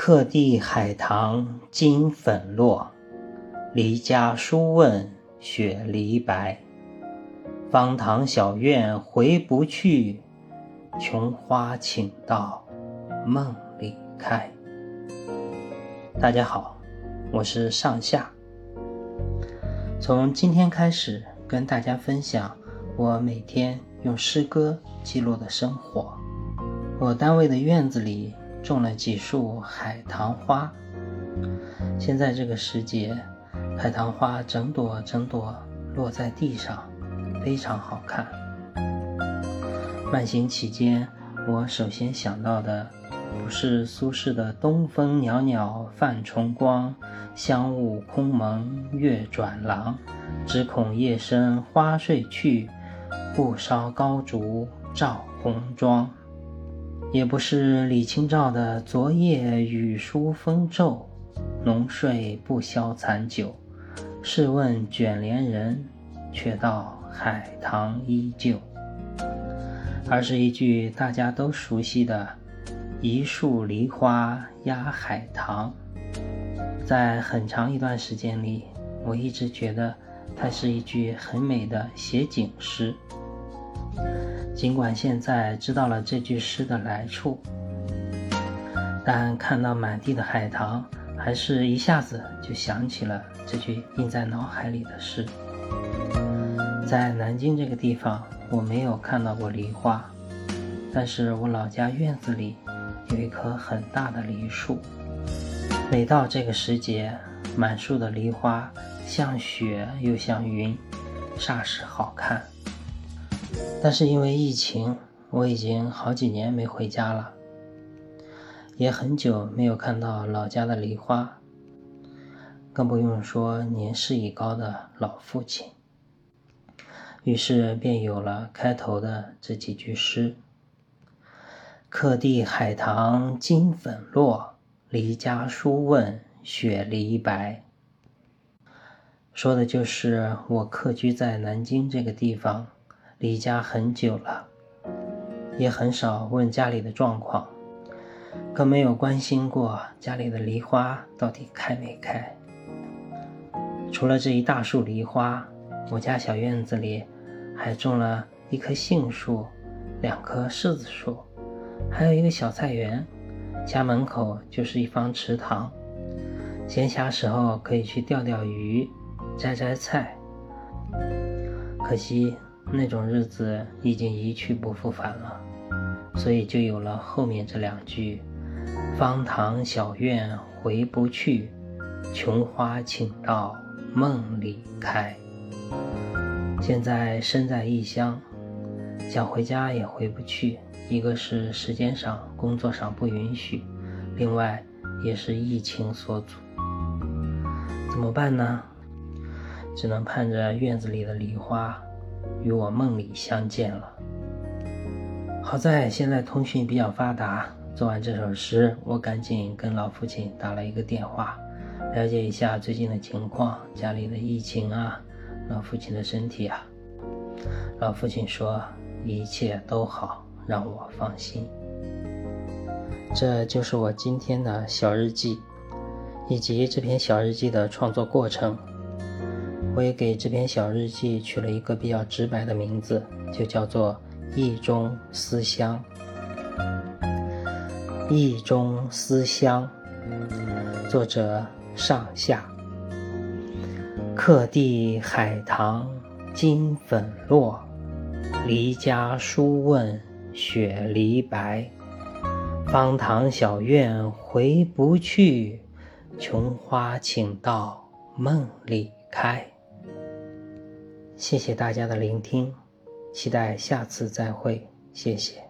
客地海棠金粉落，离家书问雪梨白。方塘小院回不去，琼花请到梦里开。大家好，我是上下。从今天开始，跟大家分享我每天用诗歌记录的生活。我单位的院子里。种了几束海棠花，现在这个时节，海棠花整朵整朵落在地上，非常好看。慢行期间，我首先想到的不是苏轼的“东风袅袅泛崇光，香雾空蒙月转廊。只恐夜深花睡去，不烧高烛照红妆。”也不是李清照的“昨夜雨疏风骤，浓睡不消残酒。试问卷帘人，却道海棠依旧”，而是一句大家都熟悉的“一树梨花压海棠”。在很长一段时间里，我一直觉得它是一句很美的写景诗。尽管现在知道了这句诗的来处，但看到满地的海棠，还是一下子就想起了这句印在脑海里的诗。在南京这个地方，我没有看到过梨花，但是我老家院子里有一棵很大的梨树，每到这个时节，满树的梨花像雪又像云，煞是好看。但是因为疫情，我已经好几年没回家了，也很久没有看到老家的梨花，更不用说年事已高的老父亲。于是便有了开头的这几句诗：“客地海棠金粉落，离家书问雪梨白。”说的就是我客居在南京这个地方。离家很久了，也很少问家里的状况，更没有关心过家里的梨花到底开没开。除了这一大束梨花，我家小院子里还种了一棵杏树，两棵柿子树，还有一个小菜园。家门口就是一方池塘，闲暇时候可以去钓钓鱼、摘摘菜。可惜。那种日子已经一去不复返了，所以就有了后面这两句：“方塘小院回不去，琼花倾到梦里开。”现在身在异乡，想回家也回不去，一个是时间上、工作上不允许，另外也是疫情所阻。怎么办呢？只能盼着院子里的梨花。与我梦里相见了。好在现在通讯比较发达，做完这首诗，我赶紧跟老父亲打了一个电话，了解一下最近的情况，家里的疫情啊，老父亲的身体啊。老父亲说一切都好，让我放心。这就是我今天的小日记，以及这篇小日记的创作过程。我也给这篇小日记取了一个比较直白的名字，就叫做《意中思乡》。《意中思乡》，作者上下。客地海棠金粉落，离家书问雪梨白。方塘小院回不去，琼花请到梦里开。谢谢大家的聆听，期待下次再会，谢谢。